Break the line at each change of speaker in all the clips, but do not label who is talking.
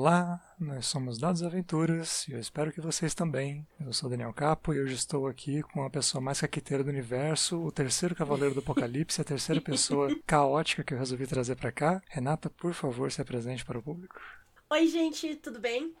Olá, nós somos Dados Aventuras e eu espero que vocês também. Eu sou Daniel Capo e hoje estou aqui com a pessoa mais caqueteira do universo, o terceiro cavaleiro do apocalipse, a terceira pessoa caótica que eu resolvi trazer para cá. Renata, por favor, se apresente para o público.
Oi, gente, tudo bem?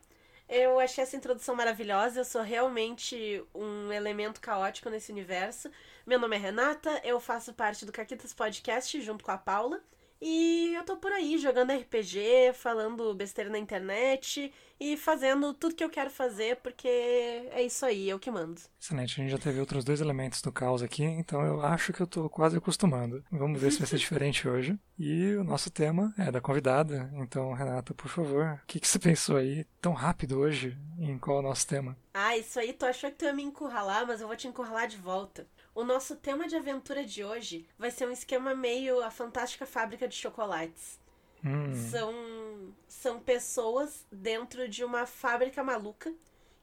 Eu achei essa introdução maravilhosa. Eu sou realmente um elemento caótico nesse universo. Meu nome é Renata, eu faço parte do Caquitas Podcast junto com a Paula. E eu tô por aí jogando RPG, falando besteira na internet e fazendo tudo que eu quero fazer, porque é isso aí, eu que mando.
Excelente, a gente já teve outros dois elementos do caos aqui, então eu acho que eu tô quase acostumando. Vamos ver se vai ser diferente hoje. E o nosso tema é da convidada, então Renata, por favor, o que, que você pensou aí tão rápido hoje em qual é o nosso tema?
Ah, isso aí, tu achou que tu ia me encurralar, mas eu vou te encurralar de volta. O nosso tema de aventura de hoje vai ser um esquema meio a fantástica fábrica de chocolates.
Hum.
São, são pessoas dentro de uma fábrica maluca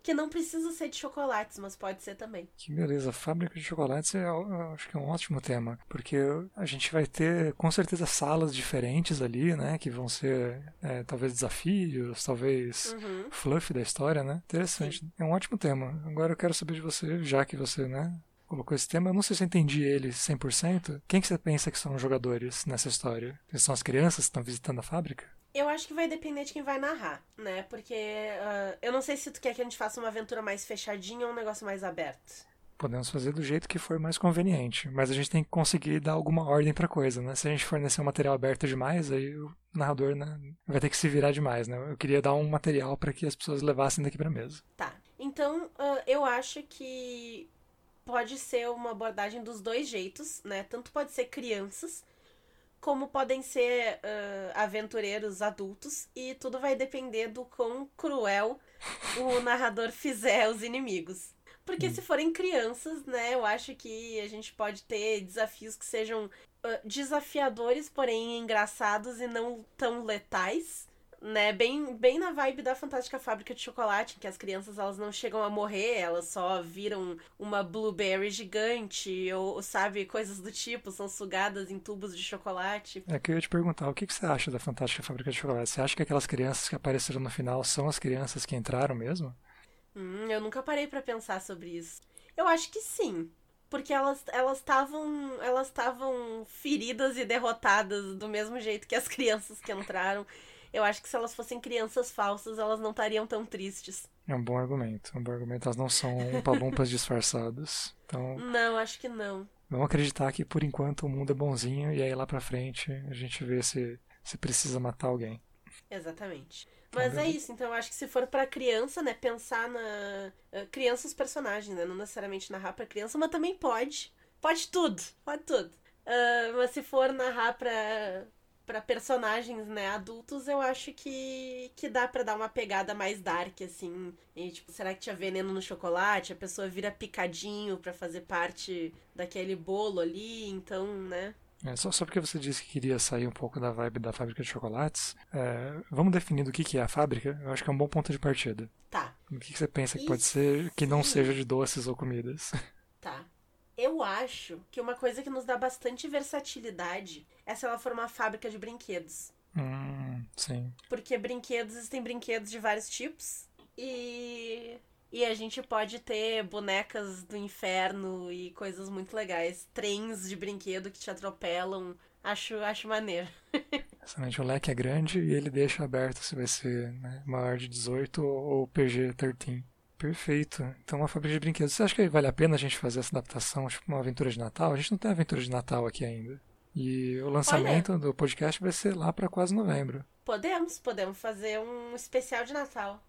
que não precisa ser de chocolates, mas pode ser também.
Que beleza, fábrica de chocolates é, eu acho que é um ótimo tema, porque a gente vai ter com certeza salas diferentes ali, né, que vão ser é, talvez desafios, talvez
Uhum.
fluff da história, né? Interessante,
Sim.
é um ótimo tema. Agora eu quero saber de você, já que você, né, colocou esse tema, eu não sei se eu entendi ele 100%. Quem que você pensa que são os jogadores nessa história? São as crianças que estão visitando a fábrica?
Eu acho que vai depender de quem vai narrar, né? Porque ah, eu não sei se tu quer que a gente faça uma aventura mais fechadinha ou um negócio mais aberto.
Podemos fazer do jeito que for mais conveniente, mas a gente tem que conseguir dar alguma ordem pra coisa, né? Se a gente fornecer um material aberto demais, aí o narrador né, vai ter que se virar demais, né? Eu queria dar um material pra que as pessoas levassem daqui pra mesa.
Tá. Então, ah, eu acho que pode ser uma abordagem dos dois jeitos, né? Tanto pode ser crianças, como podem ser ah, aventureiros adultos, e tudo vai depender do quão cruel o narrador fizer os inimigos. Porque se forem crianças, né, eu acho que a gente pode ter desafios que sejam ah, desafiadores, porém engraçados e não tão letais né, bem, bem na vibe da Fantástica Fábrica de Chocolate, em que as crianças elas não chegam a morrer, elas só viram uma blueberry gigante, ou, sabe, coisas do tipo, são sugadas em tubos de chocolate.
É que eu ia te perguntar, o que, que você acha da Fantástica Fábrica de Chocolate? Você acha que aquelas crianças que apareceram no final são as crianças que entraram mesmo?
Hum, eu nunca parei pra pensar sobre isso. Eu acho que sim. Porque elas elas estavam elas estavam feridas e derrotadas do mesmo jeito que as crianças que entraram. Eu acho que se elas fossem crianças falsas, elas não estariam tão tristes.
É um bom argumento, é um bom argumento. Elas não são palumpas disfarçados. Então,
Não, acho que não.
vamos acreditar que por enquanto o mundo é bonzinho e aí lá pra frente a gente vê se, se precisa matar alguém.
Exatamente. Mas é isso, então eu acho que se for pra criança, né, pensar na. eh, Criança os personagens, né? Não necessariamente narrar pra criança, mas também pode. Pode tudo, pode tudo. Ah, mas se for narrar pra, pra personagens, né, adultos, eu acho que, que dá pra dar uma pegada mais dark, assim. E, tipo, será que tinha veneno no chocolate? A pessoa vira picadinho pra fazer parte daquele bolo ali, então, né?
É, só, só porque você disse que queria sair um pouco da vibe da fábrica de chocolates, é, vamos definir do que, que é a fábrica? Eu acho que é um bom ponto de partida.
Tá.
O que, que você pensa que pode ser que não
se-
seja de doces ou comidas?
Eu acho que uma coisa que nos dá bastante versatilidade é se ela for uma fábrica de brinquedos.
hum, sim.
Porque brinquedos, existem brinquedos de vários tipos. E. E a gente pode ter bonecas do inferno e coisas muito legais. Trens de brinquedo que te atropelam. Acho, acho maneiro.
Excelente. O leque é grande e ele deixa aberto se vai ser né, maior de 18 ou, ou PG-13. Perfeito. Então, uma fábrica de brinquedos. Você acha que vale a pena a gente fazer essa adaptação, tipo uma aventura de Natal? A gente não tem aventura de Natal aqui ainda. E o lançamento do podcast vai ser lá para quase novembro.
Podemos, podemos fazer um especial de Natal.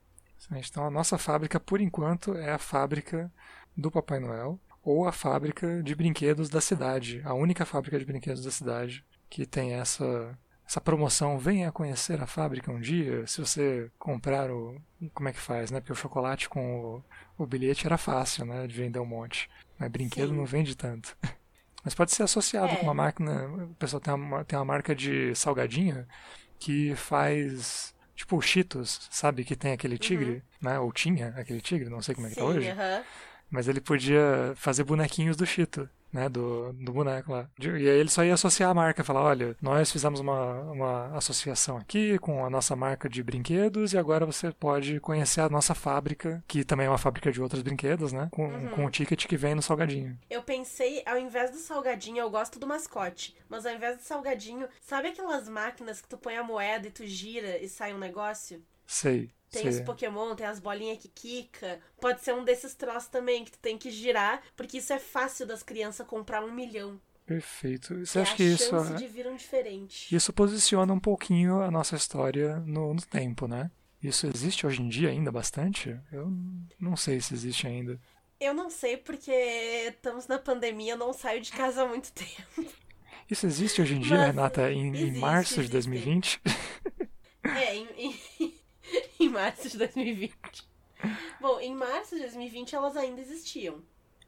Então, a nossa fábrica, por enquanto, é a fábrica do Papai Noel ou a fábrica de brinquedos da cidade. A única fábrica de brinquedos da cidade que tem essa, essa promoção. Venha conhecer a fábrica um dia. Se você comprar o. Como é que faz, né? Porque o chocolate com o, o bilhete era fácil, né? De vender um monte. Mas brinquedo
Sim.
não vende tanto. Mas pode ser associado
É.
com uma máquina. O pessoal tem uma, tem uma marca de salgadinho que faz. Tipo o Cheetos, sabe? Que tem aquele tigre, né? Ou tinha aquele tigre, não sei como é que tá
Uhum. Sim,
hoje.
aham.
Mas ele podia fazer bonequinhos do Cheeto. Né, do, do boneco lá. E aí ele só ia associar a marca, falar, olha, nós fizemos uma, uma associação aqui com a nossa marca de brinquedos e agora você pode conhecer a nossa fábrica, que também é uma fábrica de outros brinquedos, né, com,
Uhum.
com o ticket que vem no salgadinho.
Eu pensei, ao invés do salgadinho, eu gosto do mascote. Mas ao invés do salgadinho, sabe aquelas máquinas que tu põe a moeda e tu gira e sai um negócio?
Sei.
Tem os Pokémon, tem as bolinhas que quica. Pode ser um desses troços também que tu tem que girar, porque isso é fácil das crianças comprar um milhão.
Perfeito. Você
é
acha que isso, é-
de vir um diferente.
isso posiciona um pouquinho a nossa história no, no tempo, né? Isso existe hoje em dia ainda bastante? Eu não sei se existe ainda.
Eu não sei porque estamos na pandemia, eu não saio de casa há muito tempo.
Isso existe hoje em dia,
Mas
Renata, em, em
existe,
março de
existe.
2020?
É, em, em, em março de 2020. Bom, em março de 2020 elas ainda existiam.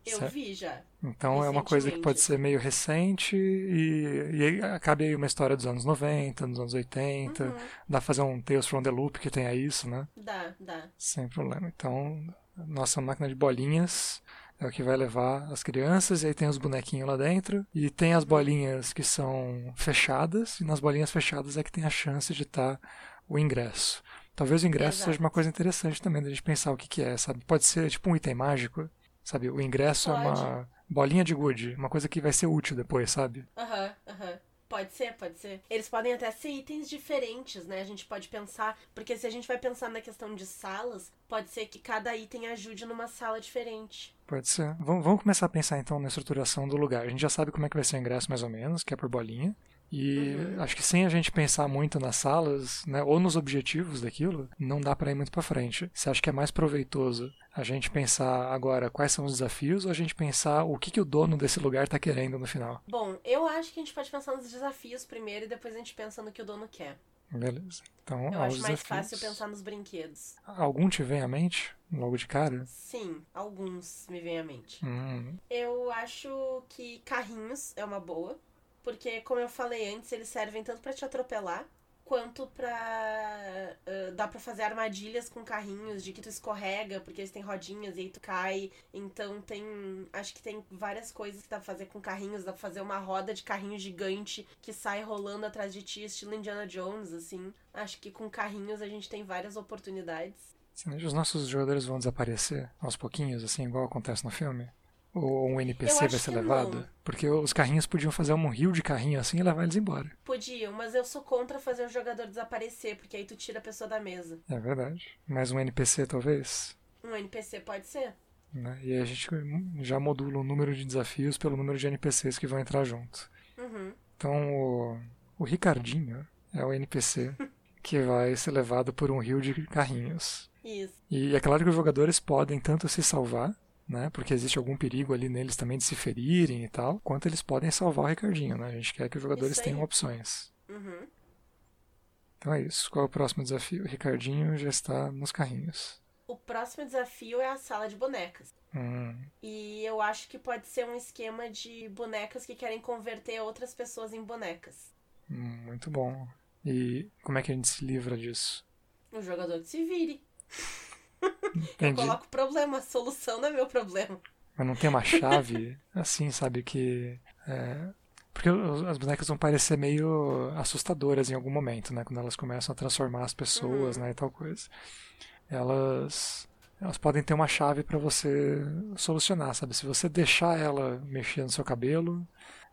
Eu
Certo.
vi já.
Então é uma coisa que pode ser meio recente e, e aí acaba aí uma história dos anos 90, dos anos 80.
Uhum,
Dá pra fazer um Tales from the Loop que tenha isso, né?
dá, dá.
Sem problema. Então, nossa máquina de bolinhas é o que vai levar as crianças, e aí tem os bonequinhos lá dentro, e tem as bolinhas que são fechadas, e nas bolinhas fechadas é que tem a chance de estar o ingresso. Talvez o ingresso
Exato.
seja uma coisa interessante também da gente pensar o que, que é, sabe? Pode ser tipo um item mágico, sabe? O ingresso é
Pode.
uma bolinha de gude, uma coisa que vai ser útil depois, sabe?
Aham, aham. Pode ser, pode ser. Eles podem até ser itens diferentes, né? A gente pode pensar. Porque se a gente vai pensar na questão de salas, pode ser que cada item ajude numa sala diferente.
Pode ser. Vamos, vamos começar a pensar então na estruturação do lugar. A gente já sabe como é que vai ser o ingresso mais ou menos, que é por bolinha. E
Uhum.
acho que sem a gente pensar muito nas salas, né, ou nos objetivos daquilo, não dá para ir muito para frente. Você acha que é mais proveitoso a gente pensar agora quais são os desafios ou a gente pensar o que, que o dono desse lugar está querendo no final?
Bom, eu acho que a gente pode pensar nos desafios primeiro e depois a gente pensa no que o dono quer.
Beleza. Então,
Eu acho mais
desafios.
fácil pensar nos brinquedos.
Algum te vem à mente logo de cara?
Sim, alguns me vêm à mente.
Hum,
Eu acho que carrinhos é uma boa, porque como eu falei antes, eles servem tanto pra te atropelar quanto pra ah, dá pra fazer armadilhas com carrinhos de que tu escorrega porque eles têm rodinhas e aí tu cai. Então tem, acho que tem várias coisas que dá pra fazer com carrinhos, dá pra fazer uma roda de carrinho gigante que sai rolando atrás de ti, estilo Indiana Jones assim. Acho que com carrinhos a gente tem várias oportunidades.
Os nossos jogadores vão desaparecer aos pouquinhos, assim, igual acontece no filme? Ou um NPC vai ser levado?
não.
Porque os carrinhos podiam fazer um rio de carrinho assim e levar eles embora.
Podiam, mas eu sou contra fazer o jogador desaparecer, porque aí tu tira a pessoa da mesa.
É verdade. Mais um NPC, talvez.
Um NPC pode ser?
Né? E aí a gente já modula o número de desafios pelo número de NPCs que vão entrar junto.
Uhum.
Então o, o Ricardinho é o NPC que vai ser levado por um rio de carrinhos.
Isso.
E é claro que os jogadores podem tanto se salvar, né? Porque existe algum perigo ali neles também de se ferirem e tal, quanto eles podem salvar o Ricardinho, né? A gente quer que os jogadores tenham opções.
Uhum.
Então é isso. Qual é o próximo desafio? O Ricardinho já está nos carrinhos.
O próximo desafio é a sala de bonecas.
Hum,
E eu acho que pode ser um esquema de bonecas que querem converter outras pessoas em bonecas.
hum, muito bom. E como é que a gente se livra disso?
O jogador se vire.
Entendi.
Coloca o problema, a solução não é meu problema.
Mas não tem uma chave assim, sabe? Que. é, Porque as bonecas vão parecer meio assustadoras em algum momento, né? Quando elas começam a transformar as pessoas, né? E tal coisa. Elas. Elas podem ter uma chave para você solucionar, sabe? Se você deixar ela mexer no seu cabelo,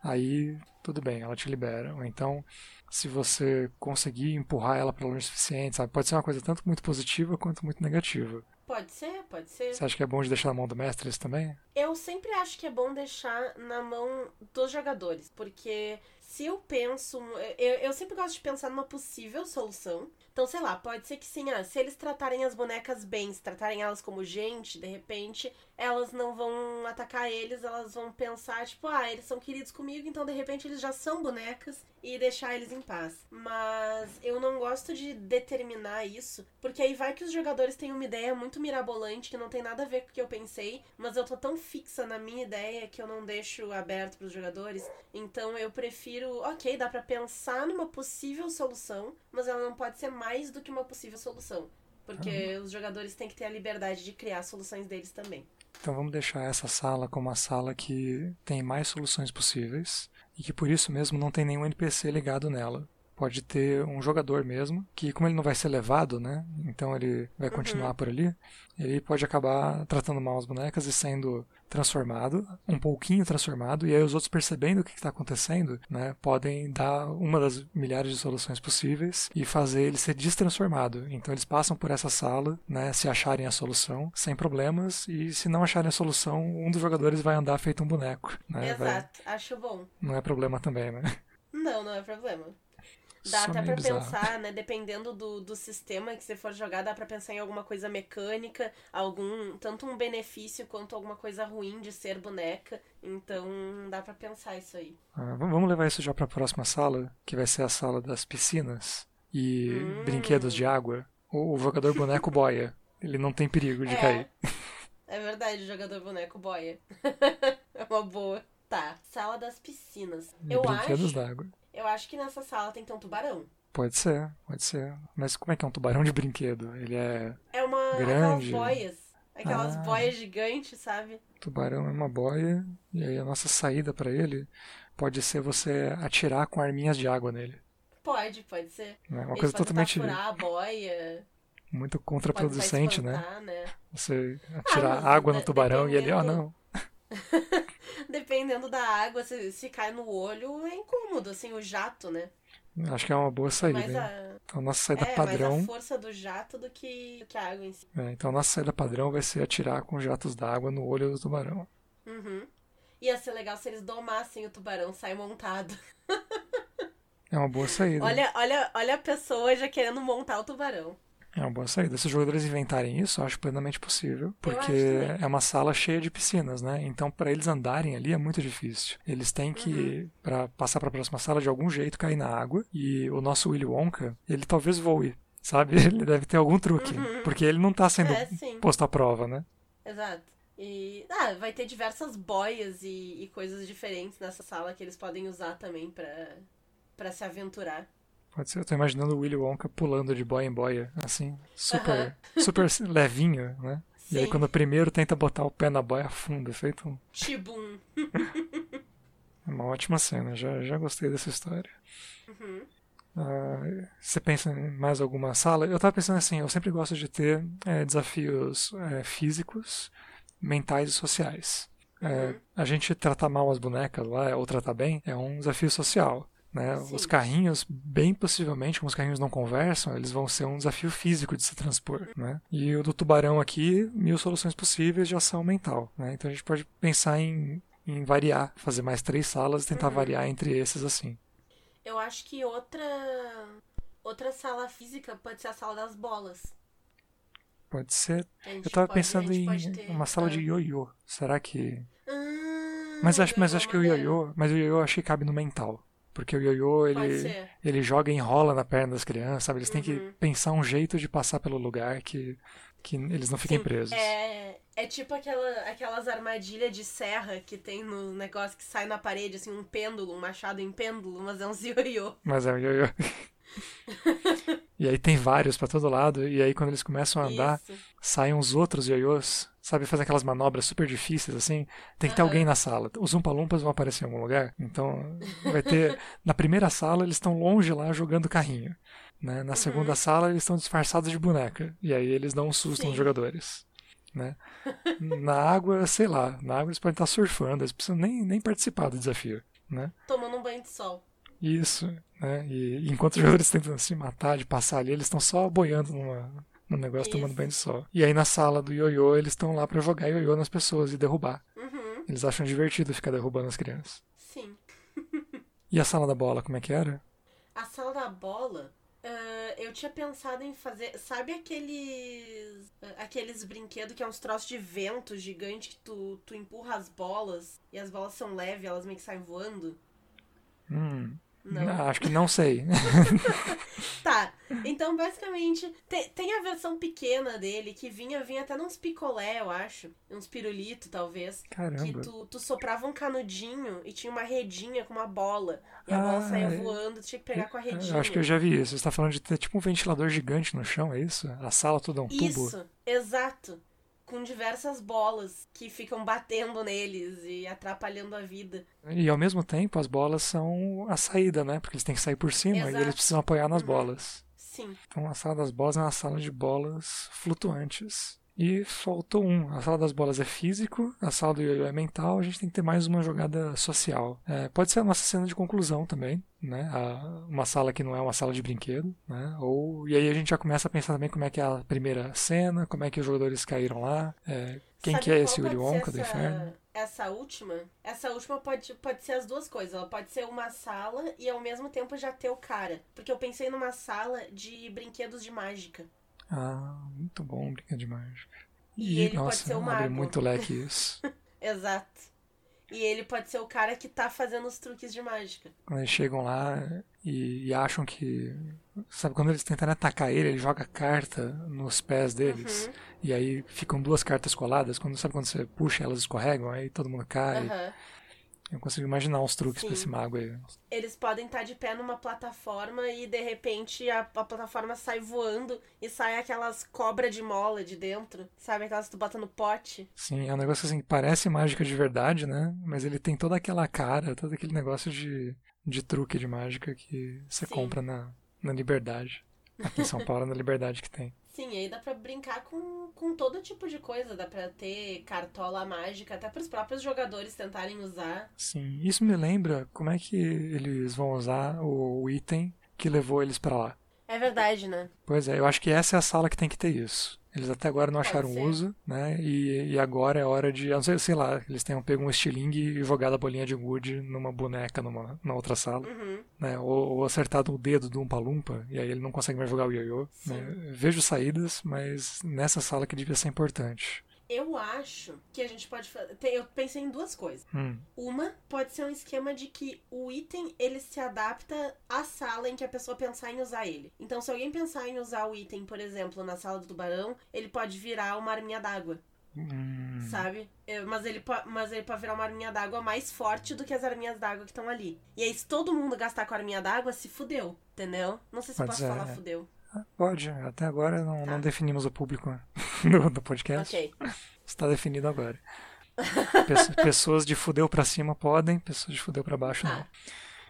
aí tudo bem, ela te libera. Ou então, se você conseguir empurrar ela para longe o suficiente, sabe? Pode ser uma coisa tanto muito positiva quanto muito negativa.
Pode ser, pode ser.
Você acha que é bom de deixar na mão do mestre isso também?
Eu sempre acho que é bom deixar na mão dos jogadores, porque se eu penso. Eu, eu sempre gosto de pensar numa possível solução. Então, sei lá, pode ser que sim, ah, se eles tratarem as bonecas bem, se tratarem elas como gente, de repente, elas não vão atacar eles, elas vão pensar, tipo, ah, eles são queridos comigo, então de repente eles já são bonecas e deixar eles em paz. Mas eu não gosto de determinar isso, porque aí vai que os jogadores têm uma ideia muito mirabolante que não tem nada a ver com o que eu pensei, mas eu tô tão fixa na minha ideia que eu não deixo aberto pros jogadores. Então eu prefiro, ok, dá pra pensar numa possível solução, mas ela não pode ser mais do que uma possível solução. Porque os jogadores têm que ter a liberdade de criar soluções deles também.
Então vamos deixar essa sala como a sala que tem mais soluções possíveis e que por isso mesmo não tem nenhum NPC ligado nela. Pode ter um jogador mesmo, que como ele não vai ser levado, né? Então ele vai continuar
Uhum.
por ali. Ele pode acabar tratando mal as bonecas e sendo transformado, um pouquinho transformado, e aí os outros percebendo o que está acontecendo, né, podem dar uma das milhares de soluções possíveis e fazer ele ser destransformado. Então eles passam por essa sala, né, se acharem a solução, sem problemas, e se não acharem a solução, um dos jogadores vai andar feito um boneco. Né, vai-
Exato, acho bom.
não é problema também, né?
Não, não é problema. Dá até pra
bizarro.
pensar, né? Dependendo do, do sistema que você for jogar, dá pra pensar em alguma coisa mecânica, algum. Tanto um benefício quanto alguma coisa ruim de ser boneca. Então dá pra pensar isso aí.
Ah, vamos levar isso já para a próxima sala, que vai ser a sala das piscinas e
Hum.
brinquedos de água. O, o jogador boneco boia. Ele não tem perigo de
é,
cair.
é verdade, o jogador boneco boia. é uma boa. Tá, sala das piscinas.
E
Eu
brinquedos
acho,
d'água.
Eu acho que nessa sala tem que ter um tubarão.
Pode ser, pode ser. Mas como é que é um tubarão de brinquedo? Ele é.
É uma.
Grande.
Aquelas boias. Aquelas
Ah.
boias gigantes, sabe?
Tubarão é uma boia, e aí a nossa saída para ele pode ser você atirar com arminhas de água nele.
Pode, pode ser.
Né? Uma
Eles
coisa totalmente
furar a boia.
muito contraproducente, né?
espantar, né?
Você atirar
mas
água no tubarão e ele, ó,
dependendo-
não.
Dependendo da água, se, se cai no olho, é incômodo, assim, o jato, né?
Acho que é uma boa saída.
Mais
hein?
a,
Então, a nossa saída
é,
padrão.
mais a força do jato do que, do que a água em si.
É, então a nossa saída padrão vai ser atirar com jatos d'água no olho do tubarão.
Uhum. Ia ser legal se eles domassem o tubarão, sai montado.
É uma boa saída.
Olha, olha, olha a pessoa já querendo montar o tubarão.
É uma boa saída. Se os jogadores inventarem isso, eu acho plenamente possível. Porque é uma sala cheia de piscinas, né? Então, para eles andarem ali é muito difícil. Eles têm
Uhum.
que, para passar para a próxima sala, de algum jeito cair na água. E o nosso Willy Wonka, ele talvez voe. Sabe? Ele deve ter algum truque. Porque ele não tá sendo
É,
posto à prova, né?
Exato. E ah, vai ter diversas boias e, e coisas diferentes nessa sala que eles podem usar também pra se aventurar.
Pode ser. Eu tô imaginando o Willy Wonka pulando de boia em boia, assim, super,
Aham.
super levinho, né? E aí
Sim.
quando o primeiro tenta botar o pé na boia, afunda, feito um-
Tibum.
é uma ótima cena. Já, já gostei dessa história.
Uhum.
Ah, você pensa em mais alguma sala? Eu tava pensando assim, eu sempre gosto de ter é, desafios é, físicos, mentais e sociais. É,
Uhum.
a gente tratar mal as bonecas lá, ou tratar bem, é um desafio social. Né? Os carrinhos, bem possivelmente, como os carrinhos não conversam, eles vão ser um desafio físico de se transpor. Né? E o do tubarão aqui, mil soluções possíveis de ação mental. Né? Então a gente pode pensar em, em variar, fazer mais três salas e tentar
Uhum.
variar entre esses assim.
Eu acho que outra outra sala física pode ser a sala das bolas.
Pode ser. Eu tava
pode-
pensando em
ter-
uma sala
ah.
de ioiô. Será que.
Ah,
Mas acho, mas acho que o ioiô. Mas o ioiô acho que cabe no mental. Porque o ioiô, ele, ele joga e enrola na perna das crianças, sabe? Eles têm que
Uhum.
pensar um jeito de passar pelo lugar que, que eles não fiquem
Sim,
presos.
É, é tipo aquela, aquelas armadilhas de serra que tem no negócio que sai na parede, assim, um pêndulo, um machado em pêndulo, mas é um ioiô.
Mas é o ioiô. e aí tem vários pra todo lado. E aí quando eles começam a andar,
Isso.
saem uns outros ioiôs, sabe? Fazem aquelas manobras super difíceis, assim. Tem que ter alguém na sala. Os Umpalumpas vão aparecer em algum lugar. Então, vai ter. na primeira sala, eles estão longe lá jogando carrinho. Né? Na segunda sala, eles estão disfarçados de boneca. E aí eles dão um susto
Sim.
nos jogadores. Né? Na água, sei lá. Na água eles podem estar surfando. Eles precisam nem, nem participar do desafio. Né?
Tomando um banho de sol.
Isso. Né? E enquanto os jogadores tentam se matar, de passar ali, eles estão só boiando numa, num negócio tomando
Isso.
banho de sol. E aí na sala do ioiô, eles estão lá pra jogar ioiô nas pessoas e derrubar.
Uhum,
Eles acham divertido ficar derrubando as crianças.
sim.
E a sala da bola, como é que era?
A sala da bola, ah, eu tinha pensado em fazer. Sabe aqueles. ah, aqueles brinquedos que é uns troços de vento gigante que tu, tu empurra as bolas e as bolas são leves, elas meio que saem voando?
Hum,
Não.
ah, acho que não sei.
Tá, então basicamente te- tem a versão pequena dele que vinha, vinha até nos picolé, eu acho. Uns pirulito, talvez. Que
Caramba.
tu, tu soprava um canudinho e tinha uma redinha com uma bola. E a bola
Ah,
saía
é.
voando, tu tinha que pegar com a redinha.
Eu acho que eu já vi isso. Você tá falando de ter tipo um ventilador gigante no chão, é isso? A sala toda é um tubo?
Isso, exato. Com diversas bolas que ficam batendo neles e atrapalhando a vida.
E ao mesmo tempo, as bolas são a saída, né? Porque eles têm que sair por cima
Exato.
e eles precisam apoiar nas
Uhum.
bolas.
Sim.
Então a sala das bolas é uma sala de bolas flutuantes. E faltou um. A sala das bolas é físico, a sala do ioiô é mental, a gente tem que ter mais uma jogada social. É, pode ser a nossa cena de conclusão também, né? A- uma sala que não é uma sala de brinquedo, né? Ou, e aí a gente já começa a pensar também como é que é a primeira cena, como é que os jogadores caíram lá, é, quem
Sabe
que é esse Willy Wonka do inferno.
Essa última, essa última pode, pode ser as duas coisas. Ela pode ser uma sala e ao mesmo tempo já ter o cara. Porque eu pensei numa sala de brinquedos de mágica.
Ah, muito bom, brinquedo de mágica.
E ele pode
nossa,
ser o
abre
mago.
muito leque isso.
Exato. E ele pode ser o cara que tá fazendo os truques de mágica.
Quando eles chegam lá e, e acham que. Sabe, quando eles tentarem atacar ele, ele joga carta nos pés deles.
Uhum.
E aí ficam duas cartas coladas. Quando, sabe quando você puxa, elas escorregam, aí todo mundo cai.
Aham.
Eu consigo imaginar uns truques
Sim.
pra esse mago aí.
Eles podem estar de pé numa plataforma e de repente a, a plataforma sai voando e sai aquelas cobras de mola de dentro. Sabe aquelas que tu bota no pote?
Sim, é um negócio assim, que parece mágica de verdade, né? Mas ele tem toda aquela cara, todo aquele negócio de, de truque de mágica que você
Sim.
compra na, na Liberdade. Aqui em São Paulo, na Liberdade que tem.
Sim, aí dá pra brincar com, com todo tipo de coisa. Dá pra ter cartola mágica, até pros próprios jogadores tentarem usar.
Sim, isso me lembra como é que eles vão usar o, item que levou eles pra lá.
É verdade, né?
Pois é, eu acho que essa é a sala que tem que ter isso. Eles até agora não acharam uso, né? E, e agora é hora de, sei, sei lá, eles tenham pego um estilingue e jogado a bolinha de gude numa boneca numa, na outra sala,
Uhum.
né? Ou, ou acertado o dedo do Umpa Lumpa e aí ele não consegue mais jogar o ioiô. Né? Vejo saídas, mas nessa sala que devia ser importante.
Eu acho que a gente pode fazer. Eu pensei em duas coisas.
Hum,
Uma pode ser um esquema de que o item ele se adapta à sala em que a pessoa pensar em usar ele. Então, se alguém pensar em usar o item, por exemplo, na sala do tubarão, ele pode virar uma arminha d'água,
hum,
sabe? Mas ele, mas ele pode virar uma arminha d'água mais forte do que as arminhas d'água que estão ali. E aí, se todo mundo gastar com a arminha d'água, se fudeu, entendeu? Não sei se eu
Pode
posso
ser,
falar
é.
fudeu.
Pode, até agora não,
Tá.
não definimos o público no, no podcast.
Ok.
Está definido agora. Pesso- pessoas de fudeu pra cima podem, pessoas de fudeu pra baixo não.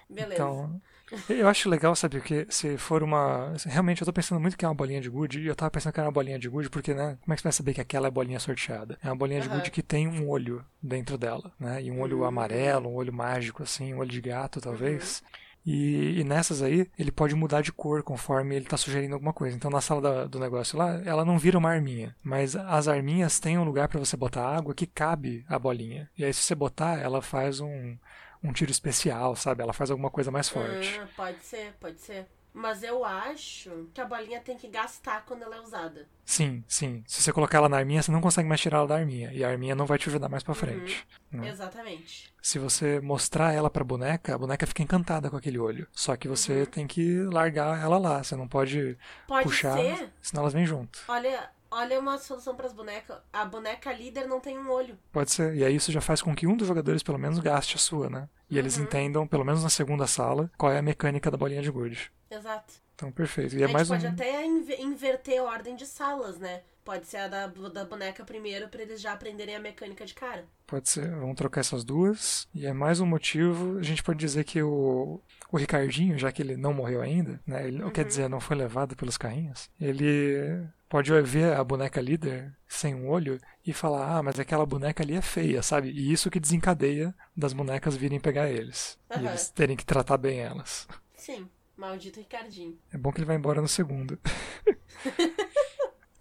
Beleza.
Então, eu acho legal, sabe, porque se for uma. Realmente, eu tô pensando muito que é uma bolinha de gude, e eu tava pensando que era uma bolinha de gude, porque, né, como é que você vai saber que aquela é bolinha sorteada? É uma bolinha de
Aham.
gude que tem um olho dentro dela, né? E um olho
Hum.
amarelo, um olho mágico, assim, um olho de gato, talvez.
Uhum.
E, e nessas aí, ele pode mudar de cor conforme ele tá sugerindo alguma coisa. Então, na sala da- do negócio lá, ela não vira uma arminha. Mas as arminhas têm um lugar para você botar água que cabe a bolinha. E aí, se você botar, ela faz um, um tiro especial, sabe? Ela faz alguma coisa mais forte.
Ah, pode ser, pode ser. Mas eu acho que a bolinha tem que gastar quando ela é usada.
Sim, sim. Se você colocar ela na arminha, você não consegue mais tirar ela da arminha. E a arminha não vai te ajudar mais
Uhum.
pra frente. né?
Exatamente.
Se você mostrar ela pra boneca, a boneca fica encantada com aquele olho. Só que você
Uhum.
tem que largar ela lá. Você não pode
Pode
puxar,
ser.
senão elas vêm junto.
Olha, olha uma solução para as bonecas. A boneca líder não tem um olho.
Pode ser. E aí isso já faz com que um dos jogadores pelo menos gaste a sua, né? E eles
Uhum.
entendam, pelo menos na segunda sala, qual é a mecânica da bolinha de gude.
Exato.
Então, perfeito. E
a
é
gente
mais um.
pode até inve- inverter a ordem de salas, né? Pode ser a da, da boneca primeiro pra eles já aprenderem a mecânica de cara.
Pode ser. Vamos trocar essas duas. E é mais um motivo. A gente pode dizer que o, o Ricardinho, já que ele não morreu ainda, né? Ele,
Uhum.
Quer dizer, não foi levado pelos carrinhos. Ele pode ver a boneca líder sem um olho e falar: ah, mas aquela boneca ali é feia, sabe? E isso que desencadeia das bonecas virem pegar eles. E
Aham.
eles terem que tratar bem elas.
Sim, maldito Ricardinho.
É bom que ele vai embora no segundo.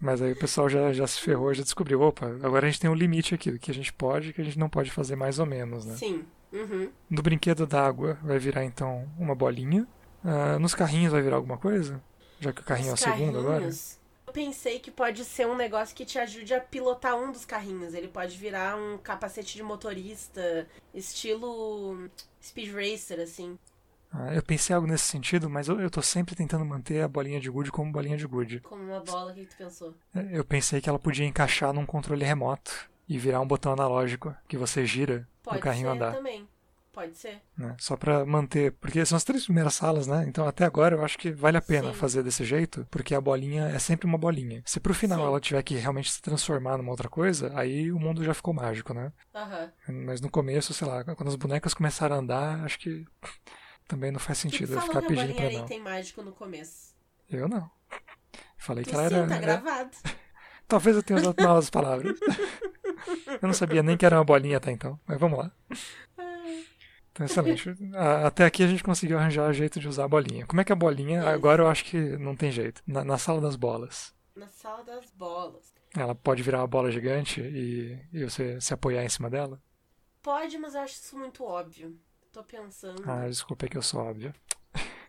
Mas aí o pessoal já, já se ferrou, já descobriu, opa, agora a gente tem um limite aqui, o que a gente pode e o que a gente não pode fazer mais ou menos, né?
Sim. Uhum.
No brinquedo d'água vai virar então uma bolinha. Ah, nos carrinhos vai virar alguma coisa? Já que o carrinho
Os
é o segundo agora?
Eu pensei que pode ser um negócio que te ajude a pilotar um dos carrinhos. Ele pode virar um capacete de motorista, estilo Speed Racer, assim.
Ah, eu pensei algo nesse sentido, mas eu, eu tô sempre tentando manter a bolinha de gude como bolinha de gude.
Como uma bola, o que, tu pensou?
É, Eu pensei que ela podia encaixar num controle remoto e virar um botão analógico que você gira
Pode
no carrinho
ser
andar.
também. Pode ser.
Né? Só para manter, porque são as três primeiras salas, né? Então até agora eu acho que vale a pena
Sim.
fazer desse jeito, porque a bolinha é sempre uma bolinha. Se pro final
Sim.
ela tiver que realmente se transformar numa outra coisa, aí o mundo já ficou mágico, né?
Aham.
Mas no começo, sei lá, quando as bonecas começaram a andar, acho que também não faz sentido eu ficar pedindo pra não.
tem mágico no começo.
Eu não. Falei
Tu
que ela
sim,
era.
tá
é-
gravado.
Talvez eu tenha usado mal as palavras. eu não sabia nem que era uma bolinha até então, mas vamos lá. Então, excelente. Até aqui a gente conseguiu arranjar jeito de usar a bolinha. Como é que a bolinha.
Isso.
Agora eu acho que não tem jeito. Na, na sala das bolas.
Na sala das bolas.
Ela pode virar uma bola gigante e, e você se apoiar em cima dela?
Pode, mas eu acho isso muito óbvio. Tô pensando.
Ah, desculpa é que eu sou óbvio.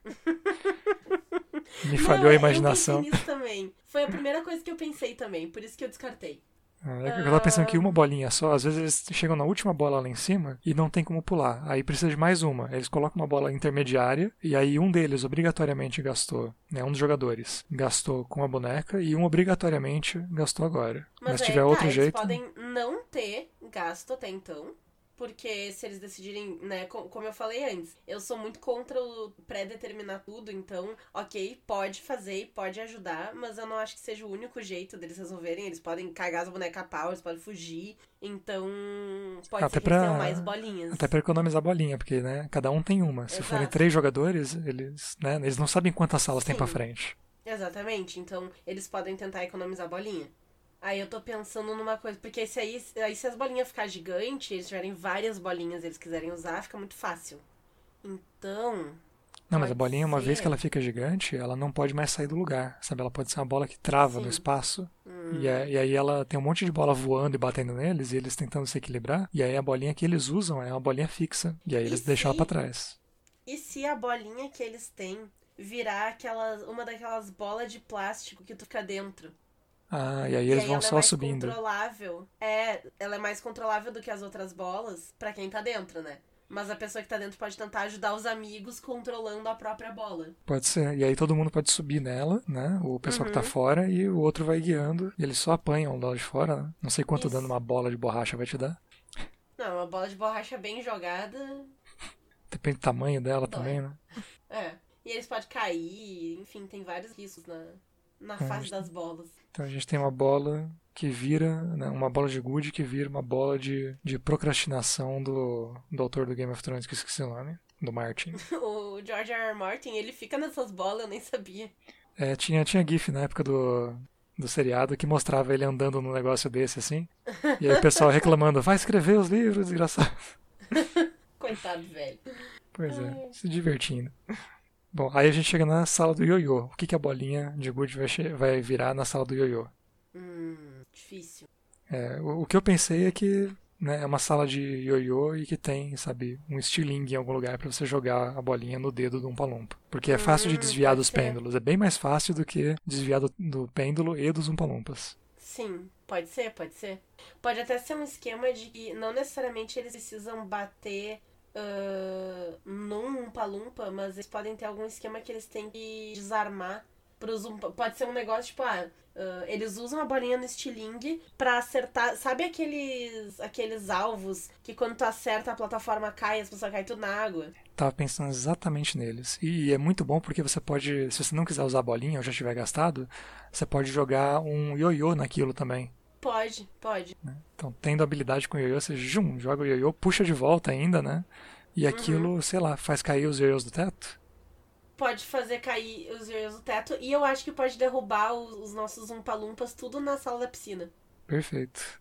Me
Não,
falhou a
eu
imaginação.
pensei nisso também. Foi a primeira coisa que eu pensei também, por isso que eu descartei.
Ah, é que Eu tava pensando que uma bolinha só, às vezes eles chegam na última bola lá em cima e não tem como pular. Aí precisa de mais uma. Eles colocam uma bola intermediária e aí um deles obrigatoriamente gastou, né, um dos jogadores gastou com a boneca e um obrigatoriamente gastou agora. Mas,
Mas,
se tiver
tá,
outro
eles
jeito,
podem não ter gasto até então. Porque se eles decidirem, né, co- como eu falei antes, eu sou muito contra o pré-determinar tudo, então, ok, pode fazer e pode ajudar, mas eu não acho que seja o único jeito deles resolverem. Eles podem cagar as bonecas a pau, eles podem fugir, então pode
Até
ser que
pra-
tenham mais bolinhas.
até para economizar bolinha, porque né, cada um tem uma. Se forem
Exato.
três jogadores, eles, né, eles não sabem quantas salas tem
Sim.
pra frente.
Exatamente, então eles podem tentar economizar bolinha. Aí eu tô pensando numa coisa, porque se aí, aí se as bolinhas ficar gigante, eles tiverem várias bolinhas e eles quiserem usar, fica muito fácil. Então,
Não, mas a bolinha, uma vez
ser.
que ela fica gigante, ela não pode mais sair do lugar, sabe? Ela pode ser uma bola que trava no
Sim.
espaço.
hum,
E, é- e aí ela tem um monte de bola voando e batendo neles, e eles tentando se equilibrar. E aí a bolinha que eles usam é uma bolinha fixa. E aí
E
eles deixam ela
se-
pra trás.
e se a bolinha que eles têm virar aquelas, uma daquelas bolas de plástico que tu fica dentro?
Ah, e aí
e
eles
aí
vão
é
só
mais
subindo.
controlável. É, ela é mais controlável do que as outras bolas pra quem tá dentro, né? Mas a pessoa que tá dentro pode tentar ajudar os amigos controlando a própria bola.
Pode ser. E aí todo mundo pode subir nela, né? O pessoal que tá
Uhum.
fora e o outro vai guiando. E eles só apanham lá de fora, né? Não sei quanto
Isso.
dano uma bola de borracha vai te dar.
Não, uma bola de borracha bem jogada.
Depende do tamanho dela
Dói.
também, né?
É. E eles podem cair, enfim, tem vários riscos na, na
É,
fase
gente-
das bolas.
Então a gente tem uma bola que vira, né, uma bola de good que vira uma bola de, de procrastinação do, do autor do Game of Thrones, que eu esqueci o nome, do Martin.
O George R. R. Martin, ele fica nessas bolas, eu nem sabia.
É, tinha, tinha GIF na época do, do seriado que mostrava ele andando num negócio desse assim. E aí o pessoal reclamando, vai escrever os livros, desgraçado.
Coitado, velho.
Pois é,
Ai.
se divertindo. Bom, aí a gente chega na sala do ioiô. O que, que a bolinha de good vai, vai virar na sala do ioiô?
Hum, difícil.
É, o, o que eu pensei é que né, é uma sala de ioiô e que tem, sabe, um estilingue em algum lugar pra você jogar a bolinha no dedo do Umpa-Lumpa. Porque é fácil de
Hum,
desviar
pode
dos
ser.
pêndulos. É bem mais fácil do que desviar do, do pêndulo e dos Umpa-Lumpas.
Sim, pode ser, pode ser. Pode até ser um esquema de que não necessariamente eles precisam bater ah, num Umpa-Lumpa, mas eles podem ter algum esquema que eles têm que desarmar. Pode ser um negócio tipo, ah, ah, eles usam a bolinha no estilingue pra acertar. Sabe aqueles aqueles alvos que quando tu acerta a plataforma cai as pessoas caem tudo na água?
Tava pensando exatamente neles. E é muito bom porque você pode, se você não quiser usar a bolinha ou já tiver gastado, você pode jogar um ioiô naquilo também.
Pode, pode.
Então, tendo habilidade com o ioiô, você jum, joga o ioiô, puxa de volta ainda, né? E aquilo, sei lá, faz cair os ioiôs do teto.
Pode fazer cair os ioiôs do teto e eu acho que pode derrubar os, os nossos Umpa-Lumpas tudo na sala da piscina.
Perfeito.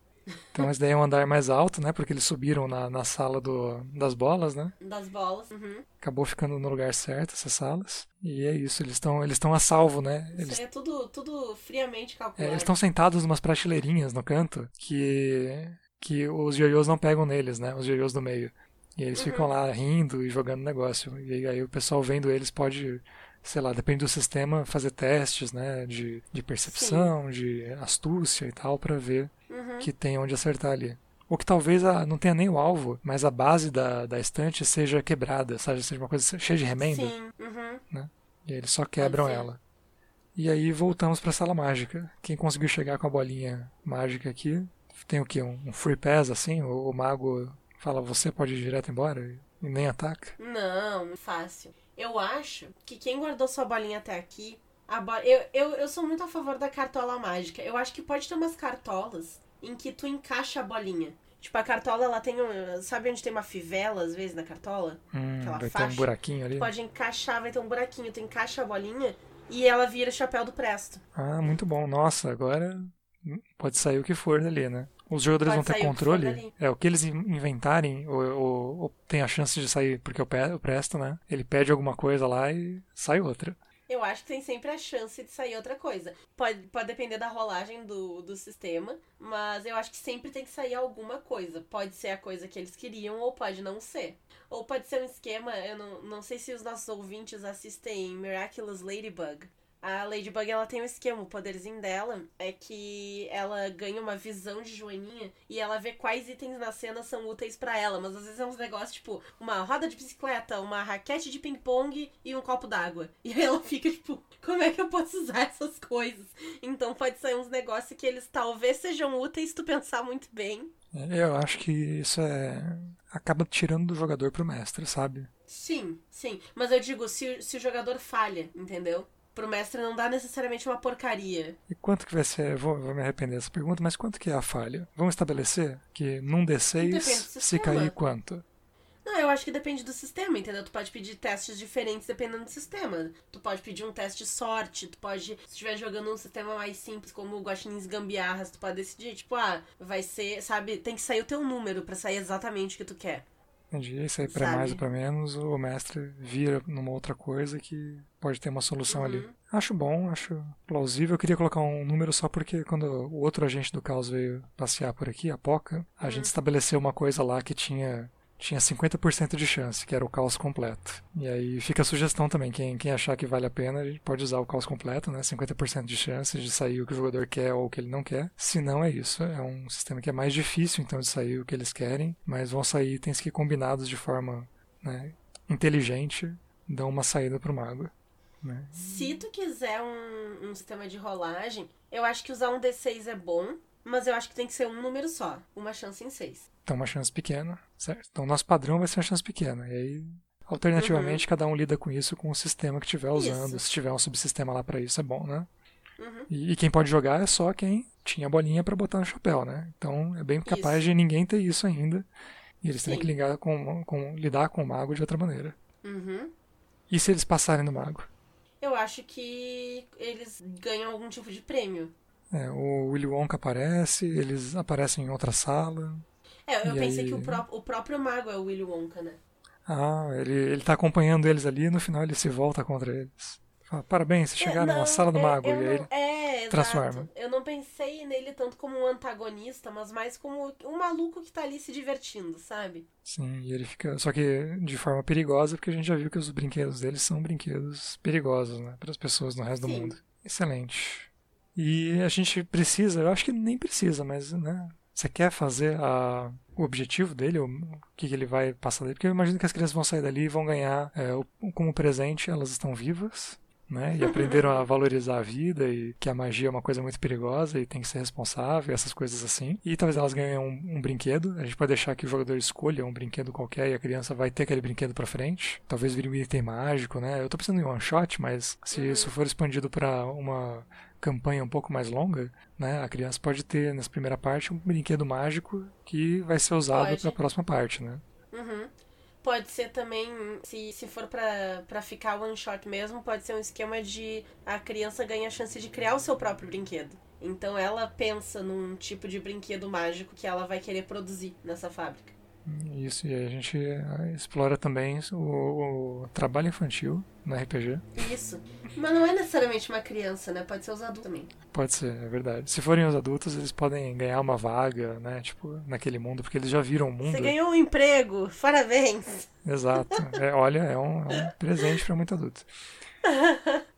Então, esse daí é um andar mais alto, né? Porque eles subiram na, na sala do, das bolas, né?
Das bolas. Uhum.
Acabou ficando no lugar certo essas salas. E é isso, eles estão eles a salvo, né?
Isso
Eles
aí é tudo, tudo friamente
É,
calculado.
eles estão sentados numas prateleirinhas no canto que, que os ioiôs não pegam neles, né? Os ioiôs do meio. E eles
Uhum.
ficam lá rindo e jogando negócio. E aí o pessoal vendo eles pode, sei lá, depende do sistema, fazer testes, né? De, de percepção, de astúcia e tal, pra ver
Uhum.
que tem onde acertar ali. Ou que talvez a- não tenha nem o alvo, mas a base da, da estante seja quebrada, sabe? Seja uma coisa cheia de remendo.
Sim. Uhum.
E aí eles só quebram
ser.
ela. E aí voltamos pra sala mágica. Quem conseguiu chegar com a bolinha mágica aqui tem o quê? Um, um free pass assim? O, o mago fala, você pode ir direto embora? E nem ataca?
Não, fácil. Eu acho que quem guardou sua bolinha até aqui. Bo... Eu, eu, eu sou muito a favor da cartola mágica. Eu acho que pode ter umas cartolas em que tu encaixa a bolinha. Tipo, a cartola, ela tem um. Sabe onde tem uma fivela, às vezes, na cartola?
Hum, Aquela vai faixa. ter um buraquinho ali.
Tu pode encaixar, vai ter um buraquinho. Tu encaixa a bolinha e ela vira chapéu do presto.
Ah, muito bom. Nossa, agora pode sair o que for dali, né? Os jogadores pode vão ter controle. É, o que eles inventarem, ou, ou, ou, tem a chance de sair, porque o Presto, né? Ele pede alguma coisa lá e sai outra.
Eu acho que tem sempre a chance de sair outra coisa. Pode, pode depender da rolagem do, do sistema, mas eu acho que sempre tem que sair alguma coisa. Pode ser a coisa que eles queriam, ou pode não ser. Ou pode ser um esquema, eu não, não sei se os nossos ouvintes assistem Miraculous Ladybug. A Ladybug, ela tem um esquema, o poderzinho dela é que ela ganha uma visão de joaninha e ela vê quais itens na cena são úteis para ela, mas às vezes é uns negócios tipo uma roda de bicicleta, uma raquete de ping-pong e um copo d'água. E aí ela fica tipo, como é que eu posso usar essas coisas? Então pode sair uns negócios que eles talvez sejam úteis se tu pensar muito bem.
É, eu acho que isso é. acaba tirando do jogador pro mestre, sabe?
Sim, sim. Mas eu digo, se, se o jogador falha, entendeu? Pro mestre não dá necessariamente uma porcaria.
E quanto que vai ser? Vou, vou me arrepender dessa pergunta, mas quanto que é a falha? Vamos estabelecer que num D6, se cair quanto?
Não, eu acho que depende do sistema, entendeu? Tu pode pedir testes diferentes dependendo do sistema. Tu pode pedir um teste de sorte, tu pode, se estiver jogando um sistema mais simples, como o Guaxinins Gambiarras, tu pode decidir, tipo, ah, vai ser, sabe, tem que sair o teu número para sair exatamente o que tu quer.
Entendi. Isso aí para mais ou para menos, o mestre vira numa outra coisa que pode ter uma solução uhum. ali. Acho bom, acho plausível. Eu queria colocar um número só porque quando o outro agente do caos veio passear por aqui, a Poca, a uhum. gente estabeleceu uma coisa lá que tinha tinha 50% de chance, que era o caos completo. E aí fica a sugestão também, quem, quem achar que vale a pena, pode usar o caos completo, né? 50% de chance de sair o que o jogador quer ou o que ele não quer. Se não, é isso. É um sistema que é mais difícil, então, de sair o que eles querem, mas vão sair itens que combinados de forma né, inteligente dão uma saída pro mago. Né?
Se tu quiser um, um sistema de rolagem, eu acho que usar um D6 é bom, mas eu acho que tem que ser um número só, uma chance em seis.
Então, uma chance pequena, certo? Então, nosso padrão vai ser uma chance pequena. E aí, alternativamente, uhum. cada um lida com isso com o sistema que estiver usando. Isso. Se tiver um subsistema lá para isso, é bom, né? Uhum. E, e, quem pode jogar é só quem tinha bolinha para botar no chapéu, né? Então, é bem capaz isso. de ninguém ter isso ainda. E eles têm que ligar com, com, lidar com o mago de outra maneira.
Uhum.
E se eles passarem no mago?
Eu acho que eles ganham algum tipo de prêmio.
É, o Willy Wonka aparece, eles aparecem em outra sala.
É, eu pensei aí... que o, pró o próprio mago é o Willy Wonka, né?
Ah, ele, ele tá acompanhando eles ali e no final ele se volta contra eles. Fala, parabéns, você é, chegaram é, na sala do mago.
Eu,
eu e aí ele
é,
transforma.
Exato. Eu não pensei nele tanto como um antagonista, mas mais como um maluco que tá ali se divertindo, sabe?
Sim, e ele fica. Só que de forma perigosa, porque a gente já viu que os brinquedos deles são brinquedos perigosos, né? Para as pessoas no resto Sim. do mundo. Excelente. E a gente precisa, eu acho que nem precisa, mas, né? Você quer fazer a, o objetivo dele, o, o que, ele vai passar dali? Porque eu imagino que as crianças vão sair dali e vão ganhar é, o, como presente, elas estão vivas, né? E aprenderam a valorizar a vida e que a magia é uma coisa muito perigosa e tem que ser responsável, essas coisas assim. E talvez elas ganhem um, um, brinquedo. A gente pode deixar que o jogador escolha um brinquedo qualquer e a criança vai ter aquele brinquedo para frente. Talvez vire um item mágico, né? Eu tô pensando em one shot, mas se uhum. isso for expandido para uma campanha um pouco mais longa, né, a criança pode ter nessa primeira parte um brinquedo mágico que vai ser usado para a próxima parte, né?
Uhum. Pode ser também, se, se for para ficar one shot mesmo, pode ser um esquema de a criança ganha a chance de criar o seu próprio brinquedo. Então ela pensa num tipo de brinquedo mágico que ela vai querer produzir nessa fábrica.
Isso, e a gente ah, explora também o, o, trabalho infantil no RPG.
Isso. Mas não é necessariamente uma criança, né? Pode ser os adultos também.
Pode ser, é verdade. Se forem os adultos, eles podem ganhar uma vaga, né? Tipo, naquele mundo, porque eles já viram o mundo. Você
ganhou um emprego, parabéns!
Exato. É, olha, é um, é um presente para muito adulto.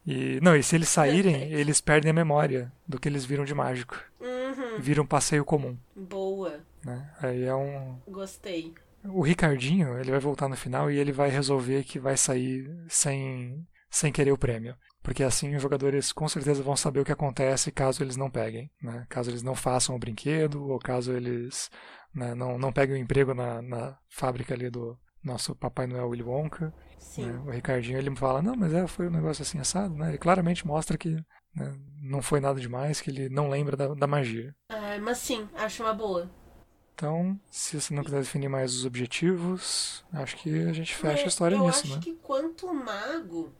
E, não, e se eles saírem, eles perdem a memória do que eles viram de mágico.
Uhum.
Viram um passeio comum.
Boa.
Né? Aí é um.
Gostei.
O Ricardinho, ele vai voltar no final e ele vai resolver que vai sair sem, sem querer o prêmio. Porque assim os jogadores com certeza vão saber o que acontece caso eles não peguem. Né? Caso eles não façam o brinquedo, ou caso eles né, não, não peguem o emprego na, na fábrica ali do, nosso Papai Noel Willy Wonka. Né? O Ricardinho ele fala, não, mas é, foi um negócio assim assado, né? Ele claramente mostra que né, não foi nada demais, que ele não lembra da, da magia.
Ah, mas sim, acho uma boa.
Então, se você não quiser definir mais os objetivos, acho que a gente fecha
É,
a história
eu
nisso,
acho
né?
que quanto mago,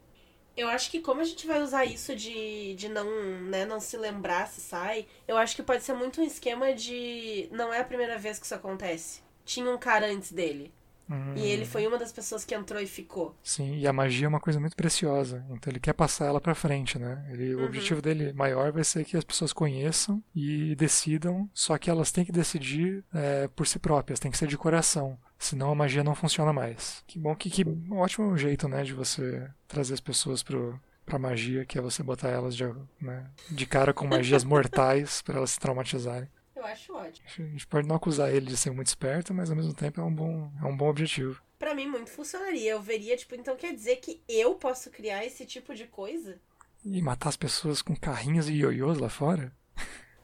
eu acho que como a gente vai usar isso de, de não, né, não se lembrar se sai, eu acho que pode ser muito um esquema de não é a primeira vez que isso acontece. Tinha um cara antes dele.
Hum,
E ele foi uma das pessoas que entrou e ficou.
Sim, e a magia é uma coisa muito preciosa, então ele quer passar ela pra frente, né? Ele, O
Uhum.
objetivo dele maior vai ser que as pessoas conheçam e decidam, só que elas têm que decidir é, por si próprias, tem que ser de coração, senão a magia não funciona mais. Que bom, que, que ótimo jeito, né, de você trazer as pessoas pro, pra magia, que é você botar elas de, né, de cara com magias mortais pra elas se traumatizarem.
Eu acho ótimo.
A gente pode não acusar ele de ser muito esperto, mas ao mesmo tempo é um bom, é um bom objetivo.
Pra mim, muito funcionaria. Eu veria, tipo, então quer dizer que eu posso criar esse tipo de coisa?
E matar as pessoas com carrinhos e ioiôs lá fora?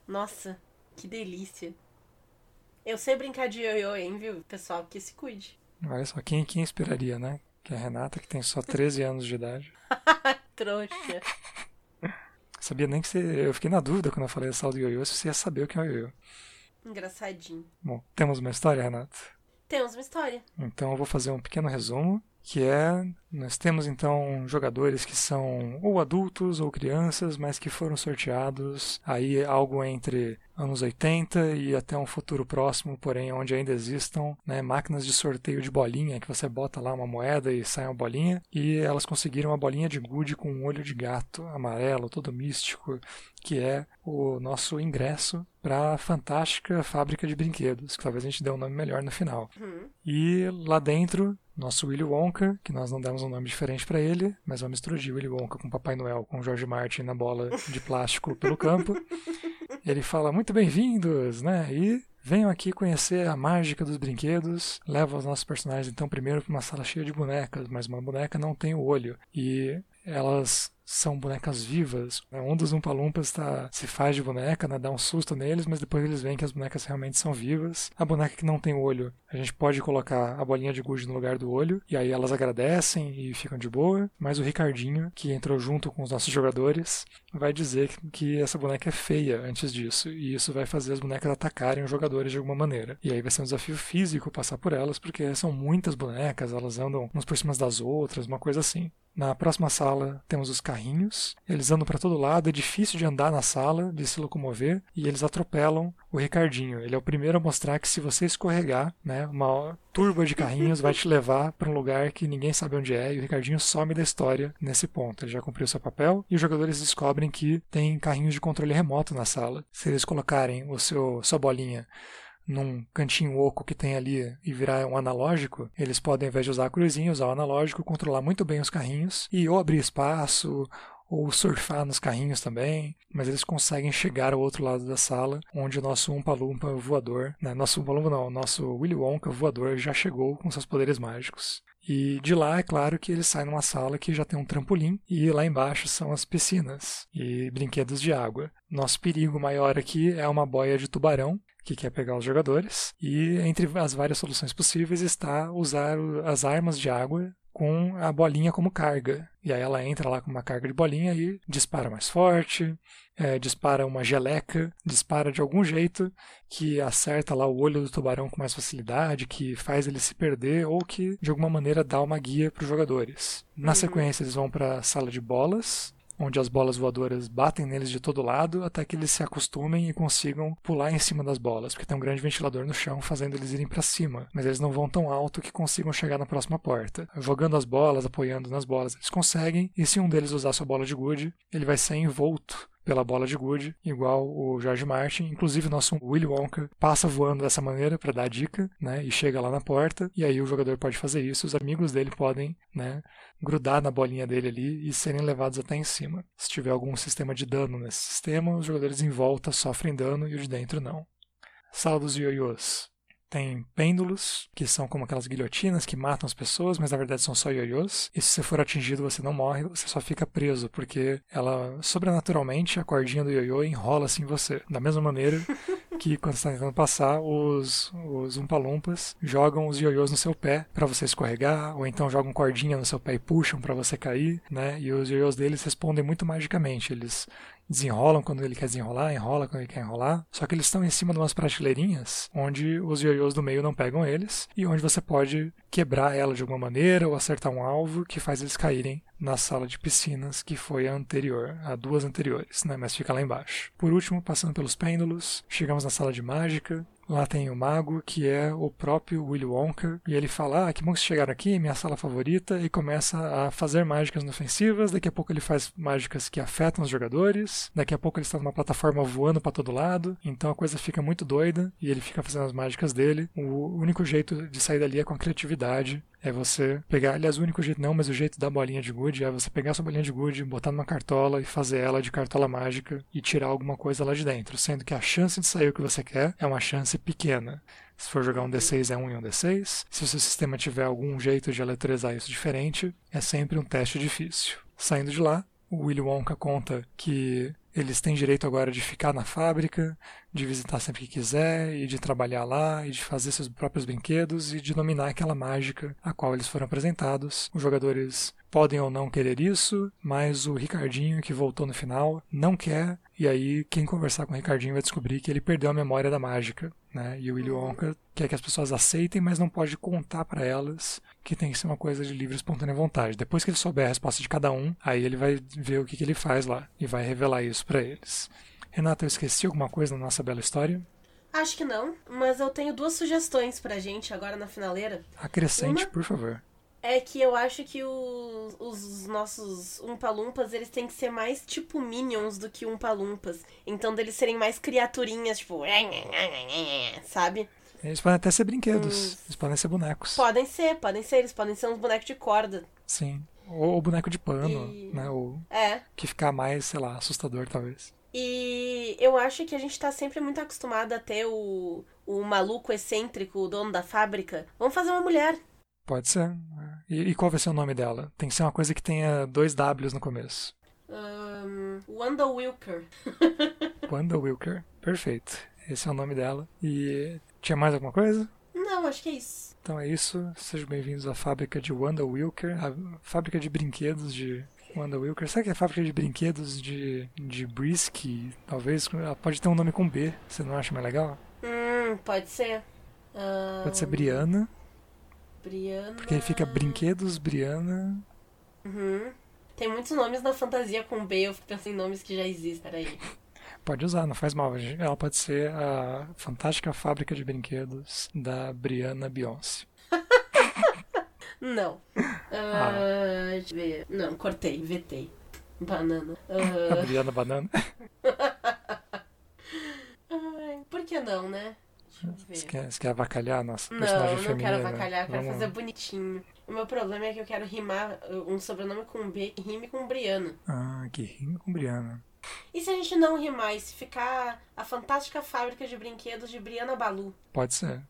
Nossa, que delícia. Eu sei brincar de ioiô, hein, viu? Pessoal, que se cuide.
Olha só, quem, quem esperaria, né? Que a Renata, que tem só 13 anos de idade.
Trouxa.
Sabia nem que você. Eu fiquei na dúvida quando eu falei da sala do ioiô se você ia saber o que é o ioiô.
Engraçadinho.
Bom, temos uma história, Renata?
Temos uma história.
Então eu vou fazer um pequeno resumo, que é nós temos então jogadores que são ou adultos ou crianças, mas que foram sorteados aí algo entre anos 80 e até um futuro próximo, porém onde ainda existam né, máquinas de sorteio de bolinha, que você bota lá uma moeda e sai uma bolinha, e elas conseguiram uma bolinha de gude com um olho de gato amarelo, todo místico, que é o nosso ingresso para a fantástica fábrica de brinquedos, que talvez a gente dê um nome melhor no final.
Uhum.
E lá dentro, nosso Willy Wonka, que nós não demos um nome diferente para ele, mas uma mistura de Willy Wonka com Papai Noel, com George Martin na bola de plástico pelo campo. Ele fala muito bem-vindos, né? E venham aqui conhecer a mágica dos brinquedos. Leva os nossos personagens então primeiro para uma sala cheia de bonecas, mas uma boneca não tem o olho e elas são bonecas vivas. né? Um dos Umpalumpas tá, se faz de boneca, né? dá um susto neles, mas depois eles veem que as bonecas realmente são vivas. A boneca que não tem olho, a gente pode colocar a bolinha de gude no lugar do olho, e aí elas agradecem e ficam de boa. Mas o Ricardinho, que entrou junto com os nossos jogadores, vai dizer que- essa boneca é feia antes disso, e isso vai fazer as bonecas atacarem os jogadores de alguma maneira. E aí vai ser um desafio físico passar por elas, porque são muitas bonecas, elas andam umas por cima das outras, uma coisa assim. Na próxima sala temos os carrinhos. Eles andam para todo lado, é difícil de andar na sala, de se locomover, e eles atropelam o Ricardinho. Ele é o primeiro a mostrar que se você escorregar, né, uma turba de carrinhos vai te levar para um lugar que ninguém sabe onde é, e o Ricardinho some da história nesse ponto. Ele já cumpriu seu papel e os jogadores descobrem que tem carrinhos de controle remoto na sala. Se eles colocarem o seu sua bolinha num cantinho oco que tem ali e virar um analógico, eles podem, ao invés de usar a cruzinha, usar o analógico, controlar muito bem os carrinhos e ou abrir espaço ou surfar nos carrinhos também, mas eles conseguem chegar ao outro lado da sala, onde o nosso Umpa-Lumpa voador, né, nosso Umpa-Lumpa não, nosso Willy Wonka voador já chegou com seus poderes mágicos. E de lá, é claro que ele sai numa sala que já tem um trampolim e lá embaixo são as piscinas e brinquedos de água. Nosso perigo maior aqui é uma boia de tubarão que quer pegar os jogadores e entre as várias soluções possíveis está usar as armas de água com a bolinha como carga. E aí ela entra lá com uma carga de bolinha e dispara mais forte, é, dispara uma geleca, dispara de algum jeito que acerta lá o olho do tubarão com mais facilidade, que faz ele se perder ou que de alguma maneira dá uma guia para os jogadores. Na
Uhum.
sequência eles vão para a sala de bolas, onde as bolas voadoras batem neles de todo lado até que eles se acostumem e consigam pular em cima das bolas, porque tem um grande ventilador no chão fazendo eles irem para cima, mas eles não vão tão alto que consigam chegar na próxima porta. Jogando as bolas, apoiando nas bolas, eles conseguem, e se um deles usar sua bola de gude, ele vai ser envolto pela bola de gude, igual o George Martin. Inclusive, nosso Willy Wonka passa voando dessa maneira para dar a dica, né? E chega lá na porta, e aí o jogador pode fazer isso, os amigos dele podem, né? Grudar na bolinha dele ali e serem levados até em cima. Se tiver algum sistema de dano nesse sistema, os jogadores em volta sofrem dano e o de dentro não. Sala dos ioiôs. Tem pêndulos, que são como aquelas guilhotinas que matam as pessoas, mas na verdade são só ioiôs. E se você for atingido, você não morre, você só fica preso, porque ela, sobrenaturalmente, a cordinha do ioiô enrola assim em você. Da mesma maneira que quando você está tentando passar, os, os umpalumpas jogam os ioiôs no seu pé para você escorregar, ou então jogam cordinha no seu pé e puxam para você cair, né? E os ioiôs deles respondem muito magicamente. Eles desenrolam quando ele quer desenrolar, enrola quando ele quer enrolar. Só que eles estão em cima de umas prateleirinhas onde os ioiôs do meio não pegam eles e onde você pode quebrar ela de alguma maneira ou acertar um alvo que faz eles caírem na sala de piscinas que foi a anterior, a duas anteriores, né? Mas fica lá embaixo. Por último, passando pelos pêndulos, chegamos na sala de mágica, Lá tem o mago, que é o próprio Willy Wonka, e ele fala: Ah, que bom que vocês chegaram aqui, minha sala favorita, e começa a fazer mágicas inofensivas. Daqui a pouco ele faz mágicas que afetam os jogadores. Daqui a pouco ele está numa plataforma voando para todo lado, então a coisa fica muito doida e ele fica fazendo as mágicas dele. O único jeito de sair dali é com a criatividade é você pegar, aliás, o único jeito não, mas o jeito da bolinha de gude é você pegar sua bolinha de gude, botar numa cartola e fazer ela de cartola mágica e tirar alguma coisa lá de dentro, sendo que a chance de sair o que você quer é uma chance pequena. Se for jogar um D6 é um e um D6. Se o seu sistema tiver algum jeito de eletrizar isso diferente, é sempre um teste difícil. Saindo de lá, o Willy Wonka conta que eles têm direito agora de ficar na fábrica, de visitar sempre que quiser, e de trabalhar lá, e de fazer seus próprios brinquedos, e de dominar aquela mágica a qual eles foram apresentados. Os jogadores podem ou não querer isso, mas o Ricardinho, que voltou no final, não quer, e aí quem conversar com o Ricardinho vai descobrir que ele perdeu a memória da mágica. Né? E o Willy Wonka quer que as pessoas aceitem, mas não pode contar para elas que tem que ser uma coisa de livre espontânea vontade. Depois que ele souber a resposta de cada um, aí ele vai ver o que, que ele faz lá e vai revelar isso para eles. Renata, eu esqueci alguma coisa na nossa bela história?
Acho que não, mas eu tenho duas sugestões pra gente agora na finaleira.
Acrescente, uma por favor.
É que eu acho que os, os nossos Umpalumpas, eles têm que ser mais tipo Minions do que Umpalumpas. Então, deles serem mais criaturinhas, tipo... Sabe?
Eles podem até ser brinquedos. Eles podem ser bonecos.
Podem ser, podem ser. Eles podem ser uns bonecos de corda.
Sim. Ou, boneco de pano, e... né? Ou
é.
que ficar mais, sei lá, assustador, talvez.
E eu acho que a gente tá sempre muito acostumado a ter o, o maluco excêntrico, o dono da fábrica. Vamos fazer uma mulher.
Pode ser. E, e, qual vai ser o nome dela? Tem que ser uma coisa que tenha dois Ws no começo.
Um, Wanda Wilker.
Wanda Wilker. Perfeito. Esse é o nome dela. E tinha mais alguma coisa?
Não, acho que é isso.
Então é isso. Sejam bem-vindos à fábrica de Wanda Wilker, a fábrica de brinquedos de Wanda Wilker. Será que é a fábrica de brinquedos de, de Brisky? Talvez. Ela pode ter um nome com B. Você não acha mais legal?
Hum, pode ser. Um...
Pode ser Briana.
Briana.
Porque aí fica Brinquedos Briana.
Uhum. Tem muitos nomes na fantasia com B, eu fico pensando em nomes que já existem, peraí.
Pode usar, não faz mal. Ela pode ser a fantástica fábrica de brinquedos da Brianna Beyoncé.
não. Uh, ah. Deixa eu ver. Não, cortei, vetei. Banana. Uh...
A Brianna Banana.
Ai, por que não, né?
Você quer, você quer avacalhar a nossa
não,
personagem
feminina?
Não,
não quero avacalhar, quero fazer bonitinho. O meu problema é que eu quero rimar uh, um sobrenome com B que rime com Briana.
Ah, que rime com Briana.
E se a gente não rimar e se ficar a fantástica fábrica de brinquedos de Briana Balu?
Pode ser.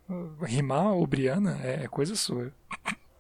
Rimar ou Briana é, é coisa sua.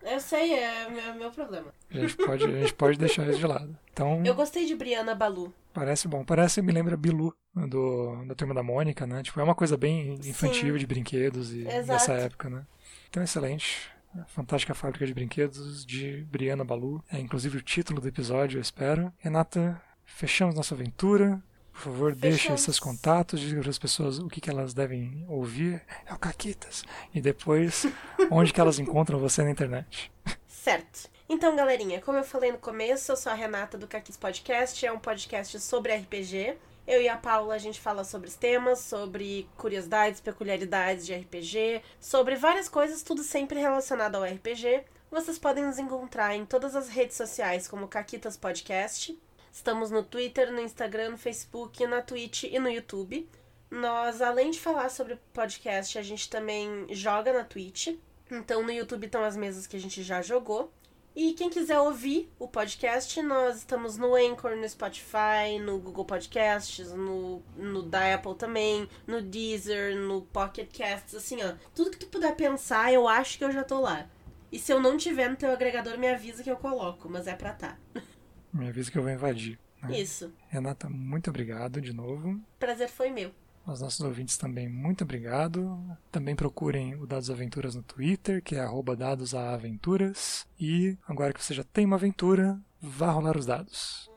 Eu sei, é meu, meu problema.
A gente, pode, a gente pode deixar isso de lado. Então,
eu gostei de Briana Balu.
Parece bom. Parece, me lembra Bilu, do, da Turma da Mônica, né? Tipo, é uma coisa bem infantil Sim. de brinquedos e Exato. dessa época, né? Então, excelente. Fantástica Fábrica de Brinquedos de Briana Balu. É inclusive o título do episódio, eu espero. Renata, fechamos nossa aventura. Por favor, Fechamos. deixe seus contatos, diga para as pessoas o que, que elas devem ouvir. É o Caquitas. E depois, onde que elas encontram você na internet.
Certo. Então, galerinha, como eu falei no começo, eu sou a Renata do Caquis Podcast. É um podcast sobre RPG. Eu e a Paula, a gente fala sobre os temas, sobre curiosidades, peculiaridades de RPG, sobre várias coisas, tudo sempre relacionado ao RPG. Vocês podem nos encontrar em todas as redes sociais como Caquitas Podcast. Estamos no Twitter, no Instagram, no Facebook, na Twitch e no YouTube. Nós, além de falar sobre podcast, a gente também joga na Twitch. Então no YouTube estão as mesas que a gente já jogou. E quem quiser ouvir o podcast, nós estamos no Anchor, no Spotify, no Google Podcasts, no, no da Apple também, no Deezer, no Pocket Casts, assim, ó. Tudo que tu puder pensar, eu acho que eu já tô lá. E se eu não tiver no teu agregador, me avisa que eu coloco, mas é pra tá.
Me avisa que eu vou invadir.
Né? Isso.
Renata, muito obrigado de novo.
Prazer foi meu.
Aos nossos ouvintes também, muito obrigado. Também procurem o Dados Aventuras no Twitter, que é dadosaventuras. E agora que você já tem uma aventura, vá rolar os dados.